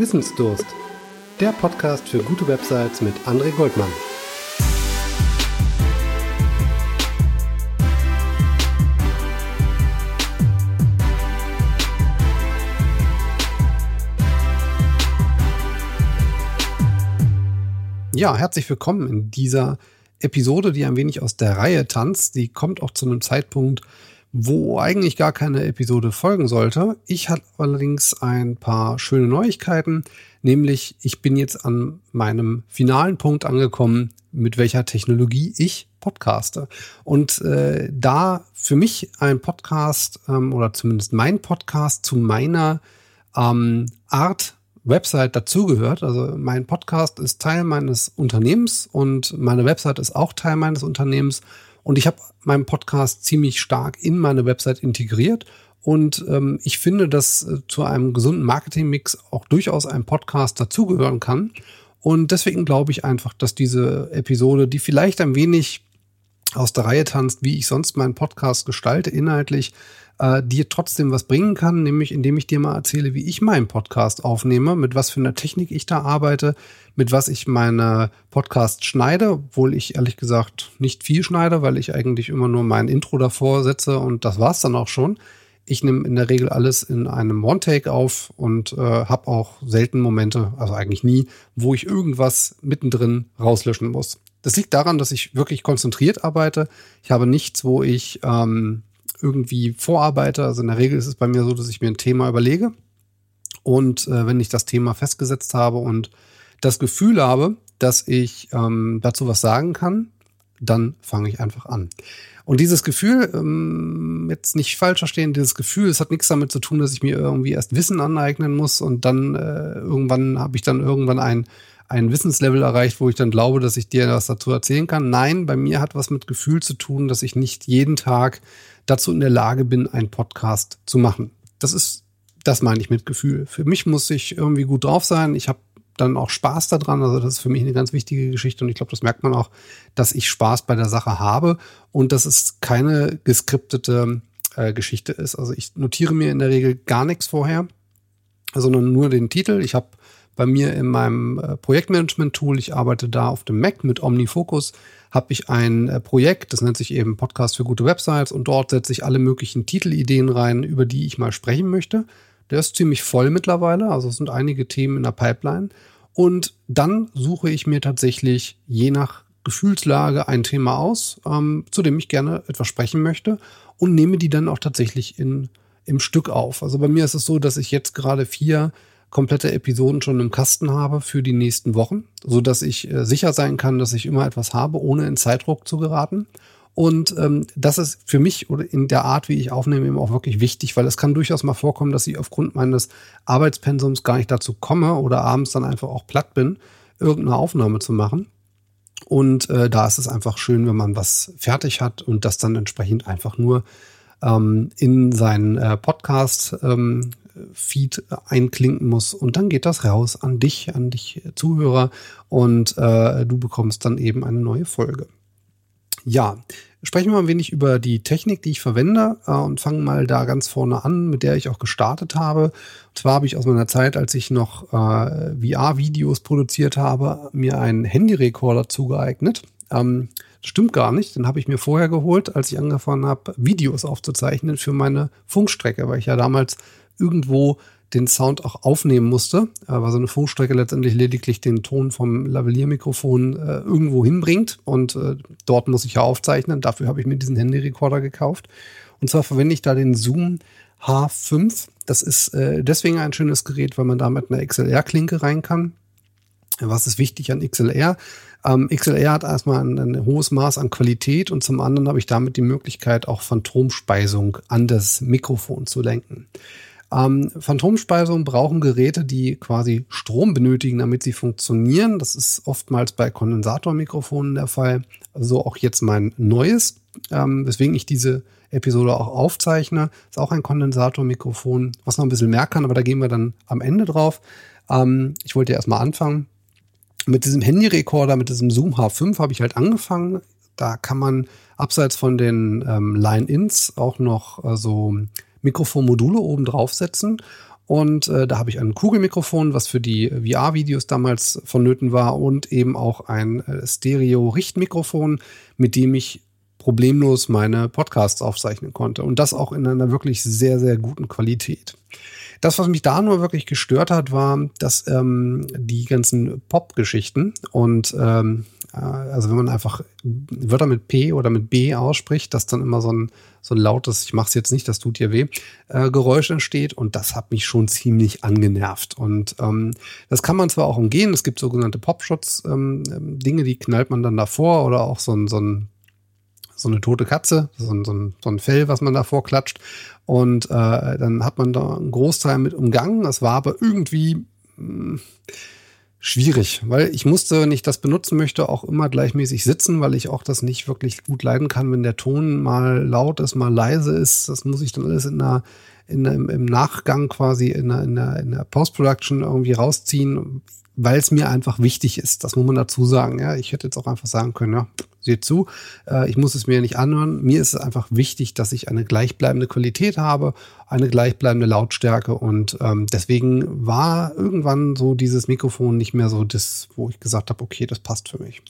Wissensdurst. Der Podcast für gute Websites mit André Goldmann. Ja, herzlich willkommen in dieser Episode, die ein wenig aus der Reihe tanzt. Die kommt auch zu einem Zeitpunkt, wo eigentlich gar keine Episode folgen sollte. Ich hatte allerdings ein paar schöne Neuigkeiten, nämlich ich bin jetzt an meinem finalen Punkt angekommen, mit welcher Technologie ich podcaste. Und äh, da für mich ein Podcast ähm, oder zumindest mein Podcast zu meiner ähm, Art Website dazugehört. Also mein Podcast ist Teil meines Unternehmens und meine Website ist auch Teil meines Unternehmens. Und ich habe meinen Podcast ziemlich stark in meine Website integriert. Und ähm, ich finde, dass äh, zu einem gesunden Marketingmix auch durchaus ein Podcast dazugehören kann. Und deswegen glaube ich einfach, dass diese Episode, die vielleicht ein wenig aus der Reihe tanzt, wie ich sonst meinen Podcast gestalte, inhaltlich, äh, dir trotzdem was bringen kann, nämlich indem ich dir mal erzähle, wie ich meinen Podcast aufnehme, mit was für einer Technik ich da arbeite, mit was ich meine Podcasts schneide, obwohl ich ehrlich gesagt nicht viel schneide, weil ich eigentlich immer nur mein Intro davor setze und das war's dann auch schon. Ich nehme in der Regel alles in einem One-Take auf und äh, habe auch selten Momente, also eigentlich nie, wo ich irgendwas mittendrin rauslöschen muss. Das liegt daran, dass ich wirklich konzentriert arbeite. Ich habe nichts, wo ich ähm, irgendwie vorarbeite. Also in der Regel ist es bei mir so, dass ich mir ein Thema überlege und äh, wenn ich das Thema festgesetzt habe und das Gefühl habe, dass ich ähm, dazu was sagen kann, dann fange ich einfach an. Und dieses Gefühl, ähm, jetzt nicht falsch verstehen, dieses Gefühl, es hat nichts damit zu tun, dass ich mir irgendwie erst Wissen aneignen muss und dann äh, irgendwann habe ich dann irgendwann ein, ein Wissenslevel erreicht, wo ich dann glaube, dass ich dir was dazu erzählen kann. Nein, bei mir hat was mit Gefühl zu tun, dass ich nicht jeden Tag dazu in der Lage bin, einen Podcast zu machen. Das ist, das meine ich mit Gefühl. Für mich muss ich irgendwie gut drauf sein. Ich habe dann auch Spaß daran. Also das ist für mich eine ganz wichtige Geschichte und ich glaube, das merkt man auch, dass ich Spaß bei der Sache habe und dass es keine geskriptete äh, Geschichte ist. Also ich notiere mir in der Regel gar nichts vorher, sondern nur den Titel. Ich habe bei mir in meinem äh, Projektmanagement-Tool, ich arbeite da auf dem Mac mit OmniFocus, habe ich ein äh, Projekt, das nennt sich eben Podcast für gute Websites und dort setze ich alle möglichen Titelideen rein, über die ich mal sprechen möchte. Der ist ziemlich voll mittlerweile, also es sind einige Themen in der Pipeline. Und dann suche ich mir tatsächlich je nach Gefühlslage ein Thema aus, ähm, zu dem ich gerne etwas sprechen möchte und nehme die dann auch tatsächlich in, im Stück auf. Also bei mir ist es so, dass ich jetzt gerade vier komplette Episoden schon im Kasten habe für die nächsten Wochen, so dass ich äh, sicher sein kann, dass ich immer etwas habe, ohne in Zeitdruck zu geraten. Und ähm, das ist für mich oder in der Art, wie ich aufnehme, eben auch wirklich wichtig, weil es kann durchaus mal vorkommen, dass ich aufgrund meines Arbeitspensums gar nicht dazu komme oder abends dann einfach auch platt bin, irgendeine Aufnahme zu machen. Und äh, da ist es einfach schön, wenn man was fertig hat und das dann entsprechend einfach nur ähm, in seinen äh, Podcast ähm, Feed einklinken muss und dann geht das raus an dich, an dich Zuhörer und äh, du bekommst dann eben eine neue Folge. Ja, sprechen wir ein wenig über die Technik, die ich verwende äh, und fangen mal da ganz vorne an, mit der ich auch gestartet habe. Und zwar habe ich aus meiner Zeit, als ich noch äh, VR-Videos produziert habe, mir einen Handyrekorder zugeeignet. Ähm, stimmt gar nicht, den habe ich mir vorher geholt, als ich angefangen habe, Videos aufzuzeichnen für meine Funkstrecke, weil ich ja damals irgendwo den Sound auch aufnehmen musste, äh, weil so eine Funkstrecke letztendlich lediglich den Ton vom Lavalier-Mikrofon äh, irgendwo hinbringt und äh, dort muss ich ja aufzeichnen. Dafür habe ich mir diesen Handyrekorder gekauft. Und zwar verwende ich da den Zoom H5. Das ist äh, deswegen ein schönes Gerät, weil man da mit einer XLR-Klinke rein kann. Was ist wichtig an XLR? Ähm, XLR hat erstmal ein, ein, hohes Maß an Qualität und zum anderen habe ich damit die Möglichkeit, auch Phantomspeisung an das Mikrofon zu lenken. Ähm, Phantomspeisung brauchen Geräte, die quasi Strom benötigen, damit sie funktionieren. Das ist oftmals bei Kondensatormikrofonen der Fall. Also auch jetzt mein neues, ähm, weswegen ich diese Episode auch aufzeichne. Ist auch ein Kondensatormikrofon, was noch ein bisschen mehr kann, aber da gehen wir dann am Ende drauf. Ähm, ich wollte ja erstmal anfangen. Mit diesem Handyrekorder, mit diesem Zoom H5 habe ich halt angefangen. Da kann man abseits von den ähm, Line-Ins auch noch äh, so Mikrofonmodule oben draufsetzen. Und äh, da habe ich ein Kugelmikrofon, was für die VR-Videos damals vonnöten war und eben auch ein äh, Stereo-Richtmikrofon, mit dem ich problemlos meine Podcasts aufzeichnen konnte. Und das auch in einer wirklich sehr, sehr guten Qualität. Das, was mich da nur wirklich gestört hat, war, dass ähm, die ganzen Pop-Geschichten und ähm, äh, also wenn man einfach Wörter mit P oder mit B ausspricht, dass dann immer so ein, so ein lautes, ich mache es jetzt nicht, das tut dir weh, äh, Geräusch entsteht und das hat mich schon ziemlich angenervt. Und ähm, das kann man zwar auch umgehen, es gibt sogenannte Popschutz-Dinge, ähm, die knallt man dann davor oder auch so ein, so ein so eine tote Katze, so ein, so ein, so ein Fell, was man davor klatscht. Und äh, dann hat man da einen Großteil mit umgangen. Das war aber irgendwie mh, hm, schwierig, weil ich musste, wenn ich das benutzen möchte, auch immer gleichmäßig sitzen, weil ich auch das nicht wirklich gut leiden kann, wenn der Ton mal laut ist, mal leise ist. Das muss ich dann alles in einer, in, im, im Nachgang quasi in einer, in einer, in einer Post-Production irgendwie rausziehen, weil es mir einfach wichtig ist. Das muss man dazu sagen. Ja, ich hätte jetzt auch einfach sagen können, ja, seht zu, äh, ich muss es mir nicht anhören. Mir ist es einfach wichtig, dass ich eine gleichbleibende Qualität habe, eine gleichbleibende Lautstärke und ähm, deswegen war irgendwann so dieses Mikrofon nicht mehr so das, wo ich gesagt habe, okay, das passt für mich.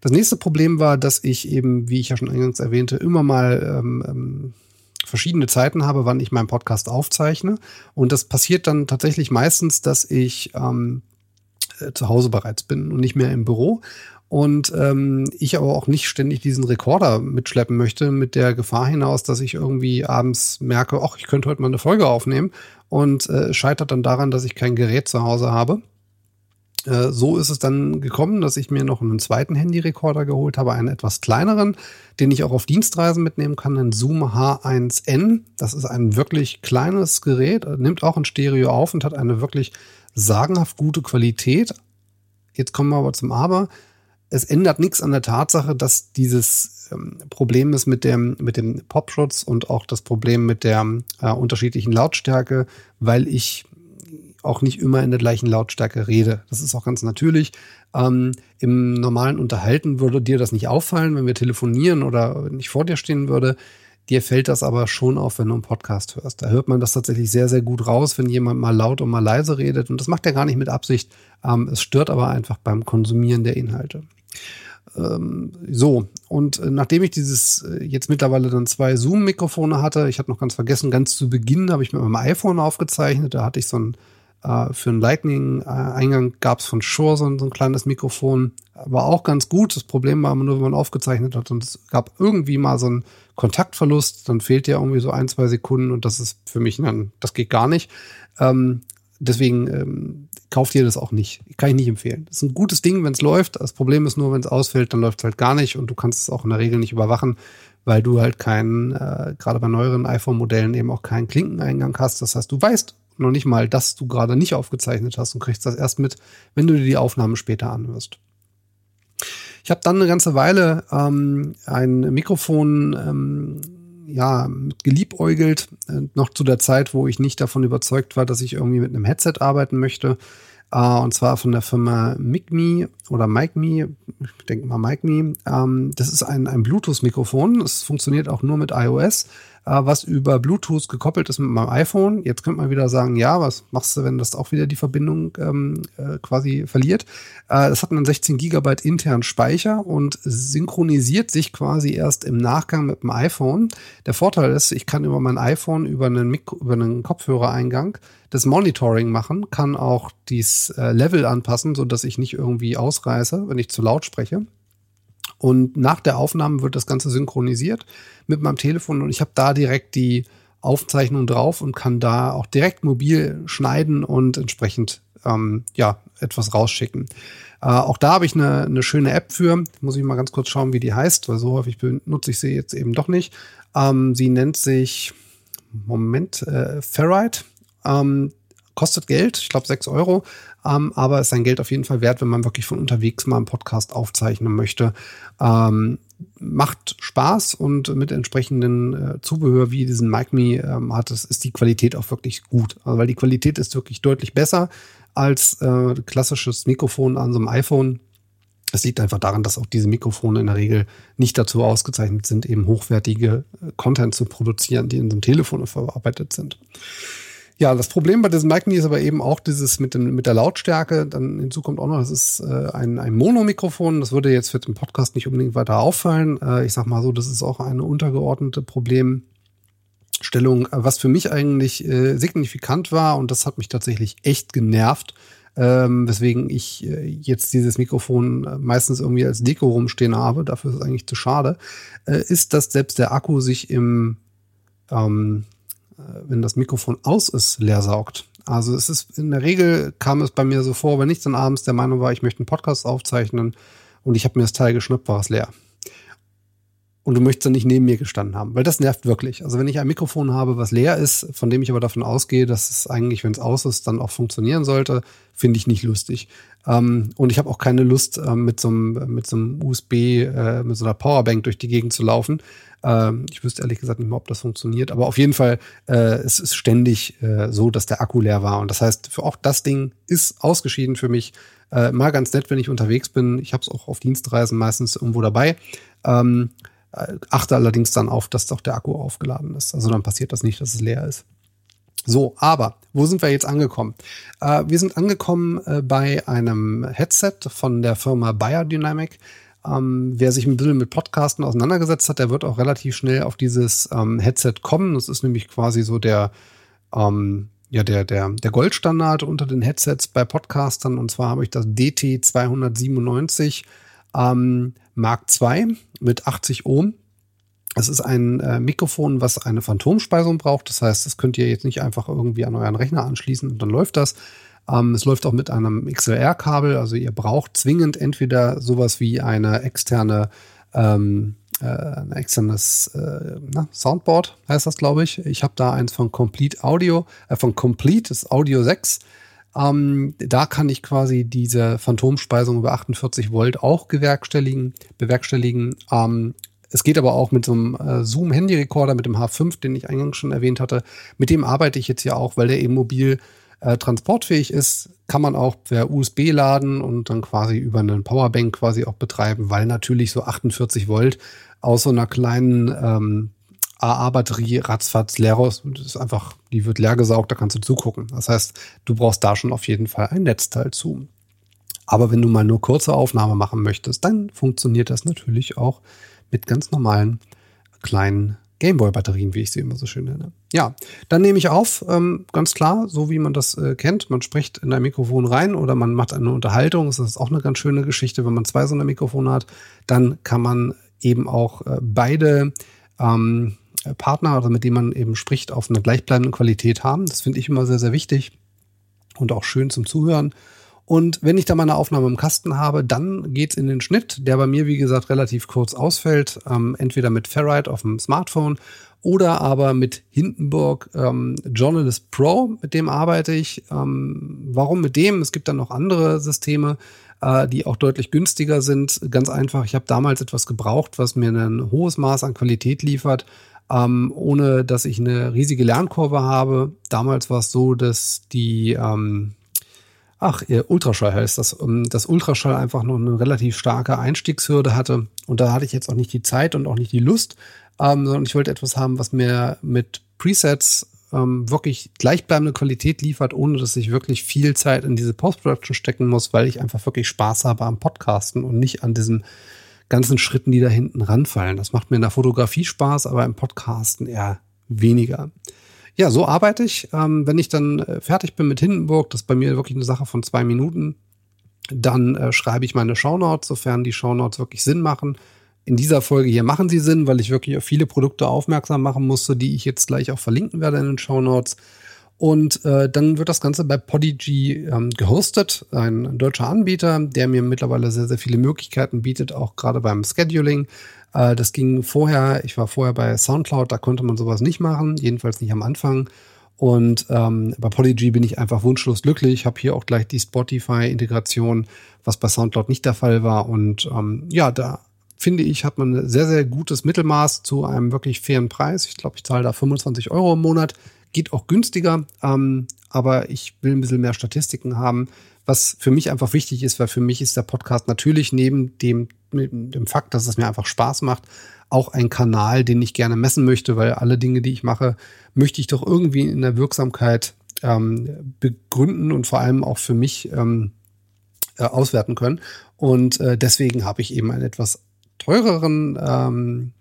Das nächste Problem war, dass ich eben, wie ich ja schon eingangs erwähnte, immer mal ähm, ähm, verschiedene Zeiten habe, wann ich meinen Podcast aufzeichne. Und das passiert dann tatsächlich meistens, dass ich ähm, äh, zu Hause bereits bin und nicht mehr im Büro und ähm, ich aber auch nicht ständig diesen Rekorder mitschleppen möchte, mit der Gefahr hinaus, dass ich irgendwie abends merke, ach, ich könnte heute mal eine Folge aufnehmen und äh, scheitert dann daran, dass ich kein Gerät zu Hause habe. Äh, so ist es dann gekommen, dass ich mir noch einen zweiten Handyrekorder geholt habe, einen etwas kleineren, den ich auch auf Dienstreisen mitnehmen kann, einen Zoom H1N. Das ist ein wirklich kleines Gerät, nimmt auch ein Stereo auf und hat eine wirklich sagenhaft gute Qualität. Jetzt kommen wir aber zum Aber es ändert nichts an der Tatsache, dass dieses ähm, Problem ist mit dem, mit dem Popschutz und auch das Problem mit der äh, unterschiedlichen Lautstärke, weil ich auch nicht immer in der gleichen Lautstärke rede. Das ist auch ganz natürlich. Ähm, Im normalen Unterhalten würde dir das nicht auffallen, wenn wir telefonieren oder wenn ich vor dir stehen würde. Dir fällt das aber schon auf, wenn du einen Podcast hörst. Da hört man das tatsächlich sehr, sehr gut raus, wenn jemand mal laut und mal leise redet. Und das macht er gar nicht mit Absicht. Ähm, es stört aber einfach beim Konsumieren der Inhalte. Ähm, so, und äh, nachdem ich dieses äh, jetzt mittlerweile dann zwei Zoom-Mikrofone hatte, ich hatte noch ganz vergessen, ganz zu Beginn habe ich mit meinem iPhone aufgezeichnet, da hatte ich so ein äh, für einen Lightning-Eingang gab es von Shure so ein, so ein, kleines Mikrofon. War auch ganz gut. Das Problem war immer nur, wenn man aufgezeichnet hat und es gab irgendwie mal so einen Kontaktverlust, dann fehlt ja irgendwie so ein, zwei Sekunden und das ist für mich dann, das geht gar nicht. Ähm, deswegen ähm, kauft ihr das auch nicht. Kann ich nicht empfehlen. Das ist ein gutes Ding, wenn es läuft. Das Problem ist nur, wenn es ausfällt, dann läuft es halt gar nicht und du kannst es auch in der Regel nicht überwachen, weil du halt keinen, äh, gerade bei neueren iPhone-Modellen eben auch keinen Klinkeneingang hast. Das heißt, du weißt noch nicht mal, dass du gerade nicht aufgezeichnet hast und kriegst das erst mit, wenn du dir die Aufnahme später anhörst. Ich habe dann eine ganze Weile ähm, ein Mikrofon ähm, ja, geliebäugelt, äh, noch zu der Zeit, wo ich nicht davon überzeugt war, dass ich irgendwie mit einem Headset arbeiten möchte. Uh, und zwar von der Firma MicMe oder MicMe, ich denke mal MicMe. Ähm, das ist ein, ein Bluetooth-Mikrofon. Es funktioniert auch nur mit iOS was über Bluetooth gekoppelt ist mit meinem iPhone. Jetzt könnte man wieder sagen, ja, was machst du, wenn das auch wieder die Verbindung ähm, äh, quasi verliert? Äh, es hat einen 16 Gigabyte internen Speicher und synchronisiert sich quasi erst im Nachgang mit dem iPhone. Der Vorteil ist, ich kann über mein iPhone über einen, Mikro, über einen Kopfhörereingang das Monitoring machen, kann auch dieses äh, Level anpassen, so dass ich nicht irgendwie ausreiße, wenn ich zu laut spreche. Und nach der Aufnahme wird das Ganze synchronisiert mit meinem Telefon und ich habe da direkt die Aufzeichnung drauf und kann da auch direkt mobil schneiden und entsprechend ähm, ja etwas rausschicken. Äh, auch da habe ich eine, eine schöne App für. Muss ich mal ganz kurz schauen, wie die heißt, weil so häufig benutze ich sie jetzt eben doch nicht. Ähm, sie nennt sich Moment äh, Ferrite. Ähm, kostet Geld, ich glaube 6 Euro, ähm, aber ist sein Geld auf jeden Fall wert, wenn man wirklich von unterwegs mal einen Podcast aufzeichnen möchte. Ähm, macht Spaß und mit entsprechenden äh, Zubehör wie diesen Mic Me ähm, hat es, ist die Qualität auch wirklich gut. Also, weil die Qualität ist wirklich deutlich besser als äh, klassisches Mikrofon an so einem iPhone. Es liegt einfach daran, dass auch diese Mikrofone in der Regel nicht dazu ausgezeichnet sind, eben hochwertige äh, Content zu produzieren, die in so einem Telefon verarbeitet sind. Ja, das Problem bei diesem Mic ist aber eben auch dieses mit, dem, mit der Lautstärke. Dann hinzu kommt auch noch, das ist äh, ein, ein Mono-Mikrofon. Das würde jetzt für den Podcast nicht unbedingt weiter auffallen. Äh, ich sag mal so, das ist auch eine untergeordnete Problemstellung, was für mich eigentlich äh, signifikant war und das hat mich tatsächlich echt genervt. Ähm, weswegen ich äh, jetzt dieses Mikrofon äh, meistens irgendwie als Deko rumstehen habe, dafür ist es eigentlich zu schade, äh, ist, dass selbst der Akku sich im ähm, äh, wenn das Mikrofon aus ist, leer saugt. Also es ist in der Regel kam es bei mir so vor, wenn ich dann abends der Meinung war, ich möchte einen Podcast aufzeichnen und ich habe mir das Teil geschnappt, war es leer. Und du möchtest dann nicht neben mir gestanden haben, weil das nervt wirklich. Also wenn ich ein Mikrofon habe, was leer ist, von dem ich aber davon ausgehe, dass es eigentlich, wenn es aus ist, dann auch funktionieren sollte, finde ich nicht lustig. Ähm, und ich habe auch keine Lust, äh, mit so einem mit so einem USB, äh, mit so einer Powerbank durch die Gegend zu laufen, ähm, ich wüsste ehrlich gesagt nicht mehr, ob das funktioniert. Aber auf jeden Fall, äh, es ist ständig äh, so, dass der Akku leer war. Und das heißt, für auch das Ding ist ausgeschieden für mich. Äh, mal ganz nett, wenn ich unterwegs bin. Ich habe es auch auf Dienstreisen meistens irgendwo dabei. Ähm, äh, achte allerdings dann auf, dass doch der Akku aufgeladen ist. Also dann passiert das nicht, dass es leer ist. So, aber wo sind wir jetzt angekommen? Äh, wir sind angekommen äh, bei einem Headset von der Firma Biodynamic. Ähm, wer sich ein bisschen mit Podcasten auseinandergesetzt hat, der wird auch relativ schnell auf dieses ähm, Headset kommen. Das ist nämlich quasi so der, ähm, ja, der, der, der Goldstandard unter den Headsets bei Podcastern. Und zwar habe ich das DT 297 ähm, Mark II mit 80 Ohm. Es ist ein äh, Mikrofon, was eine Phantomspeisung braucht. Das heißt, das könnt ihr jetzt nicht einfach irgendwie an euren Rechner anschließen und dann läuft das, ähm, es läuft auch mit einem XLR-Kabel, also ihr braucht zwingend entweder sowas wie eine externe ähm, äh, ein externes äh, na, Soundboard heißt das, glaube ich. Ich habe da eins von Complete Audio, äh, von Complete, das Audio 6. Ähm, da kann ich quasi diese Phantomspeisung über 48 Volt auch bewerkstelligen. bewerkstelligen. Ähm, es geht aber auch mit so einem äh, Zoom-Handy-Recorder, mit dem H5, den ich eingangs schon erwähnt hatte. Mit dem arbeite ich jetzt ja auch, weil der eben mobil äh, transportfähig ist, kann man auch per USB laden und dann quasi über einen Powerbank quasi auch betreiben, weil natürlich so 48 Volt aus so einer kleinen ähm, AA-Batterie ratzfatz leer raus. Das ist einfach, die wird leer gesaugt, da kannst du zugucken. Das heißt, du brauchst da schon auf jeden Fall ein Netzteil zu. Aber wenn du mal nur kurze Aufnahme machen möchtest, dann funktioniert das natürlich auch mit ganz normalen kleinen Gameboy-Batterien, wie ich sie immer so schön nenne. Ja, dann nehme ich auf, ähm, ganz klar, so wie man das äh, kennt. Man spricht in ein Mikrofon rein oder man macht eine Unterhaltung. Das ist auch eine ganz schöne Geschichte, wenn man zwei so eine Mikrofone hat. Dann kann man eben auch äh, beide ähm, Partner, also mit denen man eben spricht, auf einer gleichbleibenden Qualität haben. Das finde ich immer sehr, sehr wichtig und auch schön zum Zuhören. Und wenn ich da meine Aufnahme im Kasten habe, dann geht's in den Schnitt, der bei mir, wie gesagt, relativ kurz ausfällt. Ähm, entweder mit Ferrite auf dem Smartphone oder aber mit Hindenburg ähm, Journalist Pro, mit dem arbeite ich. Ähm, warum mit dem? Es gibt dann noch andere Systeme, äh, die auch deutlich günstiger sind. Ganz einfach, ich habe damals etwas gebraucht, was mir ein hohes Maß an Qualität liefert, ähm, ohne dass ich eine riesige Lernkurve habe. Damals war es so, dass die ähm, Ach, Ultraschall heißt das, ähm, dass Ultraschall einfach noch eine relativ starke Einstiegshürde hatte. Und da hatte ich jetzt auch nicht die Zeit und auch nicht die Lust, ähm, sondern ich wollte etwas haben, was mir mit Presets ähm, wirklich gleichbleibende Qualität liefert, ohne dass ich wirklich viel Zeit in diese Post-Production stecken muss, weil ich einfach wirklich Spaß habe am Podcasten und nicht an diesen ganzen Schritten, die da hinten ranfallen. Das macht mir in der Fotografie Spaß, aber im Podcasten eher weniger. Ja, so arbeite ich. Ähm, wenn ich dann äh, fertig bin mit Hindenburg, das ist bei mir wirklich eine Sache von zwei Minuten, dann äh, schreibe ich meine Shownotes, sofern die Shownotes wirklich Sinn machen. In dieser Folge hier machen sie Sinn, weil ich wirklich auf viele Produkte aufmerksam machen musste, die ich jetzt gleich auch verlinken werde in den Shownotes. Und äh, dann wird das Ganze bei Podigy ähm, gehostet, ein deutscher Anbieter, der mir mittlerweile sehr, sehr viele Möglichkeiten bietet, auch gerade beim Scheduling. Äh, das ging vorher, ich war vorher bei Soundcloud, da konnte man sowas nicht machen, jedenfalls nicht am Anfang. Und ähm, bei Polyg bin ich einfach wunschlos glücklich. Habe hier auch gleich die Spotify-Integration, was bei Soundcloud nicht der Fall war. Und ähm, ja, da finde ich, hat man ein sehr, sehr gutes Mittelmaß zu einem wirklich fairen Preis. Ich glaube, ich zahle da 25 Euro im Monat. Geht auch günstiger, ähm, aber ich will ein bisschen mehr Statistiken haben, was für mich einfach wichtig ist, weil für mich ist der Podcast natürlich neben dem, dem Fakt, dass es mir einfach Spaß macht, auch ein Kanal, den ich gerne messen möchte, weil alle Dinge, die ich mache, möchte ich doch irgendwie in der Wirksamkeit ähm, begründen und vor allem auch für mich ähm, äh, auswerten können. Und äh, deswegen habe ich eben einen etwas teureren ähm,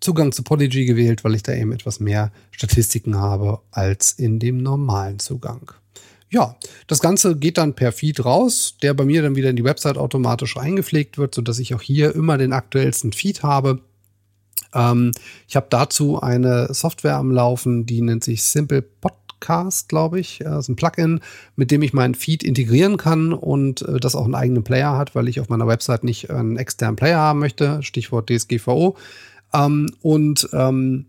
Zugang zu Podigy gewählt, weil ich da eben etwas mehr Statistiken habe als in dem normalen Zugang. Ja, das Ganze geht dann per Feed raus, der bei mir dann wieder in die Website automatisch eingepflegt wird, sodass ich auch hier immer den aktuellsten Feed habe. Ähm, ich habe dazu eine Software am Laufen, die nennt sich Simple Podcast, glaube ich. Das ist ein Plugin, mit dem ich meinen Feed integrieren kann und äh, das auch einen eigenen Player hat, weil ich auf meiner Website nicht einen externen Player haben möchte. Stichwort DSGVO. Ähm, und ähm,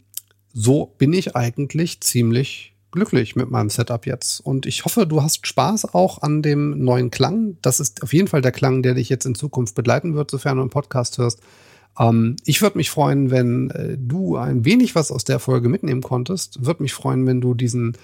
so bin ich eigentlich ziemlich glücklich mit meinem Setup jetzt. Und ich hoffe, du hast Spaß auch an dem neuen Klang. Das ist auf jeden Fall der Klang, der dich jetzt in Zukunft begleiten wird, sofern du einen Podcast hörst. Ähm, ich würde mich freuen, wenn äh, du ein wenig was aus der Folge mitnehmen konntest. Würde mich freuen, wenn du diesen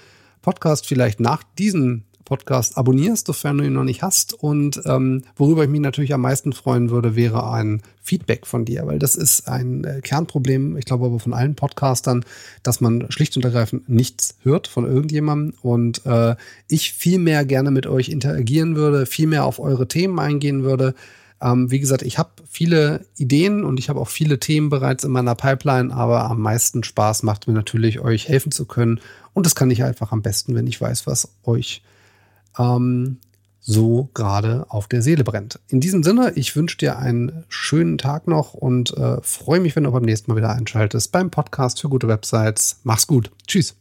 Podcast vielleicht nach diesem Podcast abonnierst, sofern du ihn noch nicht hast. Und ähm, worüber ich mich natürlich am meisten freuen würde, wäre ein Feedback von dir, weil das ist ein äh, Kernproblem, ich glaube aber von allen Podcastern, dass man schlicht und ergreifend nichts hört von irgendjemandem und äh, ich viel mehr gerne mit euch interagieren würde, viel mehr auf eure Themen eingehen würde. Ähm, wie gesagt, ich habe viele Ideen und ich habe auch viele Themen bereits in meiner Pipeline, aber am meisten Spaß macht mir natürlich, euch helfen zu können. Und das kann ich einfach am besten, wenn ich weiß, was euch ähm, so gerade auf der Seele brennt. In diesem Sinne, ich wünsche dir einen schönen Tag noch und äh, freue mich, wenn du beim nächsten Mal wieder einschaltest beim Podcast für gute Websites. Mach's gut. Tschüss.